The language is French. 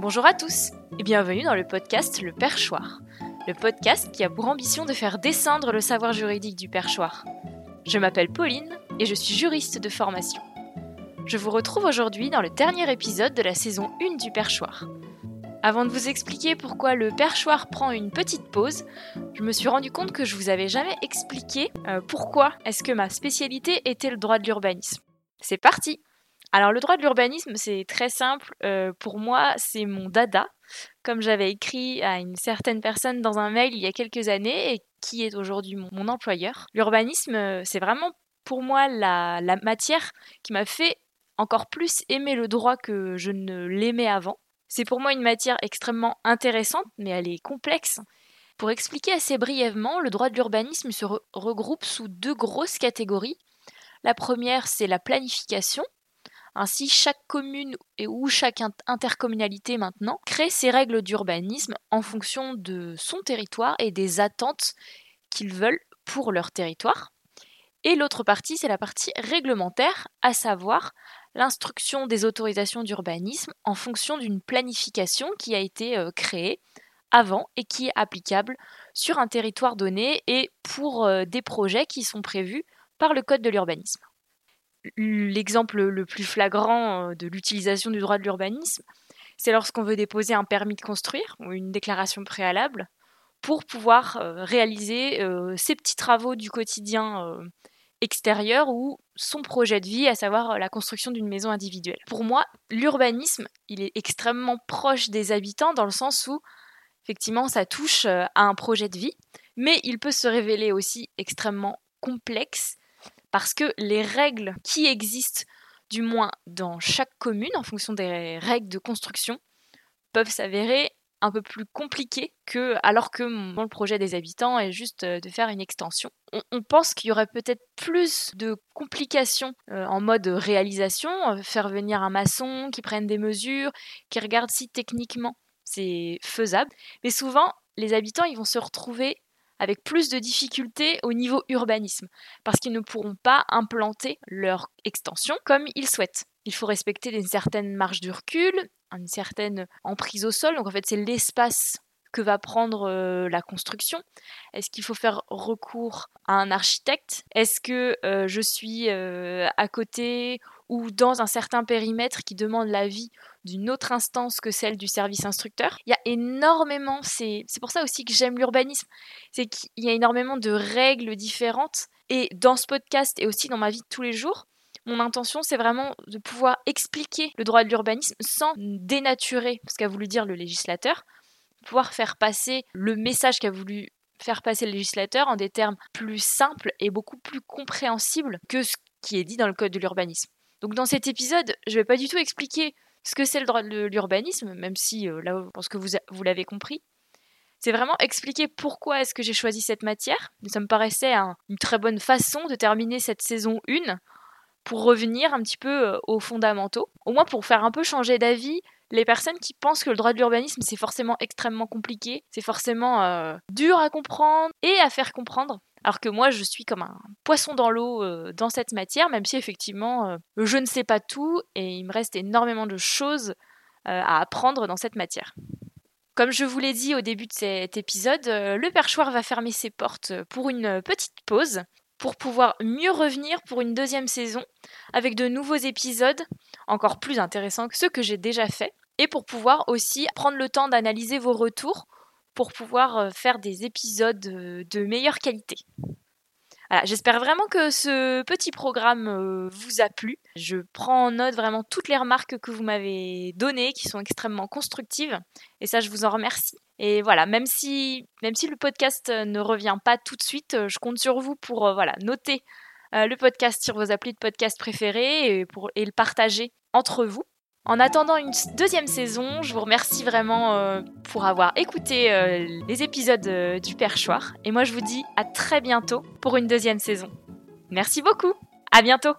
Bonjour à tous et bienvenue dans le podcast Le Perchoir, le podcast qui a pour ambition de faire descendre le savoir juridique du perchoir. Je m'appelle Pauline et je suis juriste de formation. Je vous retrouve aujourd'hui dans le dernier épisode de la saison 1 du perchoir. Avant de vous expliquer pourquoi le perchoir prend une petite pause, je me suis rendu compte que je vous avais jamais expliqué euh, pourquoi est-ce que ma spécialité était le droit de l'urbanisme. C'est parti alors le droit de l'urbanisme, c'est très simple. Euh, pour moi, c'est mon dada, comme j'avais écrit à une certaine personne dans un mail il y a quelques années et qui est aujourd'hui mon, employeur. L'urbanisme, euh, c'est vraiment pour moi la, la matière qui m'a fait encore plus aimer le droit que je ne l'aimais avant. C'est pour moi une matière extrêmement intéressante, mais elle est complexe. Pour expliquer assez brièvement, le droit de l'urbanisme se regroupe sous deux grosses catégories. La première, c'est la planification, ainsi, chaque commune et ou chaque intercommunalité maintenant crée ses règles d'urbanisme en fonction de son territoire et des attentes qu'ils veulent pour leur territoire. Et l'autre partie, c'est la partie réglementaire, à savoir l'instruction des autorisations d'urbanisme en fonction d'une planification qui a été euh, créée avant et qui est applicable sur un territoire donné et pour euh, des projets qui sont prévus par le Code de l'urbanisme l'exemple le plus flagrant euh, de l'utilisation du droit de l'urbanisme, c'est lorsqu'on veut déposer un permis de construire ou une déclaration préalable pour pouvoir euh, réaliser euh, ses petits travaux du quotidien extérieur ou son projet de vie, à savoir la construction d'une maison individuelle. Pour moi, l'urbanisme, il est extrêmement proche des habitants dans le sens où, effectivement, ça touche à un projet de vie, mais il peut se révéler aussi extrêmement complexe parce que les règles qui existent, du moins dans chaque commune, en fonction des règles de construction, peuvent s'avérer un peu plus compliquées que alors que le projet des habitants est juste euh, de faire une extension. On, pense qu'il y aurait peut-être plus de complications euh, en mode réalisation, euh, faire venir un maçon qui prenne des mesures, qui regarde si techniquement c'est faisable, mais souvent les habitants ils vont se retrouver avec plus de difficultés au niveau urbanisme, parce qu'ils ne pourront pas implanter leur extension comme ils souhaitent. Il faut respecter une certaine marge de recul, une certaine emprise au sol, donc en fait c'est l'espace que va prendre euh, la construction. Est-ce qu'il faut faire recours à un architecte? Est-ce que euh, je suis euh, à côté ou dans un certain périmètre qui demande l'avis d'une autre instance que celle du service instructeur Il y a énormément, c'est pour ça aussi que j'aime l'urbanisme, c'est qu'il y a énormément de règles différentes. Et dans ce podcast et aussi dans ma vie de tous les jours, mon intention, c'est vraiment de pouvoir expliquer le droit de l'urbanisme sans dénaturer ce qu'a voulu dire le législateur, pouvoir faire passer le message qu'a voulu faire passer le législateur en des termes plus simples et beaucoup plus compréhensibles que ce qui est dit dans le code de l'urbanisme. Donc dans cet épisode, je ne vais pas du tout expliquer ce que c'est le droit de l'urbanisme, même si euh, là, je pense que vous, l'avez compris. C'est vraiment expliquer pourquoi est-ce que j'ai choisi cette matière. Ça me paraissait une très bonne façon de terminer cette saison 1 pour revenir un petit peu euh, aux fondamentaux, au moins pour faire un peu changer d'avis les personnes qui pensent que le droit de l'urbanisme c'est forcément extrêmement compliqué, c'est forcément euh, dur à comprendre et à faire comprendre. Alors que moi, je suis comme un poisson dans l'eau euh, dans cette matière, même si effectivement, euh, je ne sais pas tout et il me reste énormément de choses à apprendre dans cette matière. Comme je vous l'ai dit au début de cet épisode, le perchoir va fermer ses portes pour une petite pause pour pouvoir mieux revenir pour une deuxième saison avec de nouveaux épisodes encore plus intéressants que ceux que j'ai déjà faits et pour pouvoir aussi prendre le temps d'analyser vos retours pour pouvoir euh, faire des épisodes euh, de meilleure qualité. j'espère vraiment que ce petit programme euh, vous a plu. Je prends en note vraiment toutes les remarques que vous m'avez données, qui sont extrêmement constructives, et ça, je vous en remercie. Et voilà, même si, le podcast ne revient pas tout de suite, je compte sur vous pour voilà, noter le podcast sur vos applis de podcast préférés et, et le partager entre vous. En attendant une deuxième saison, je vous remercie vraiment pour avoir écouté les épisodes du Perchoir. Et moi, je vous dis à très bientôt pour une deuxième saison. Merci beaucoup. À bientôt.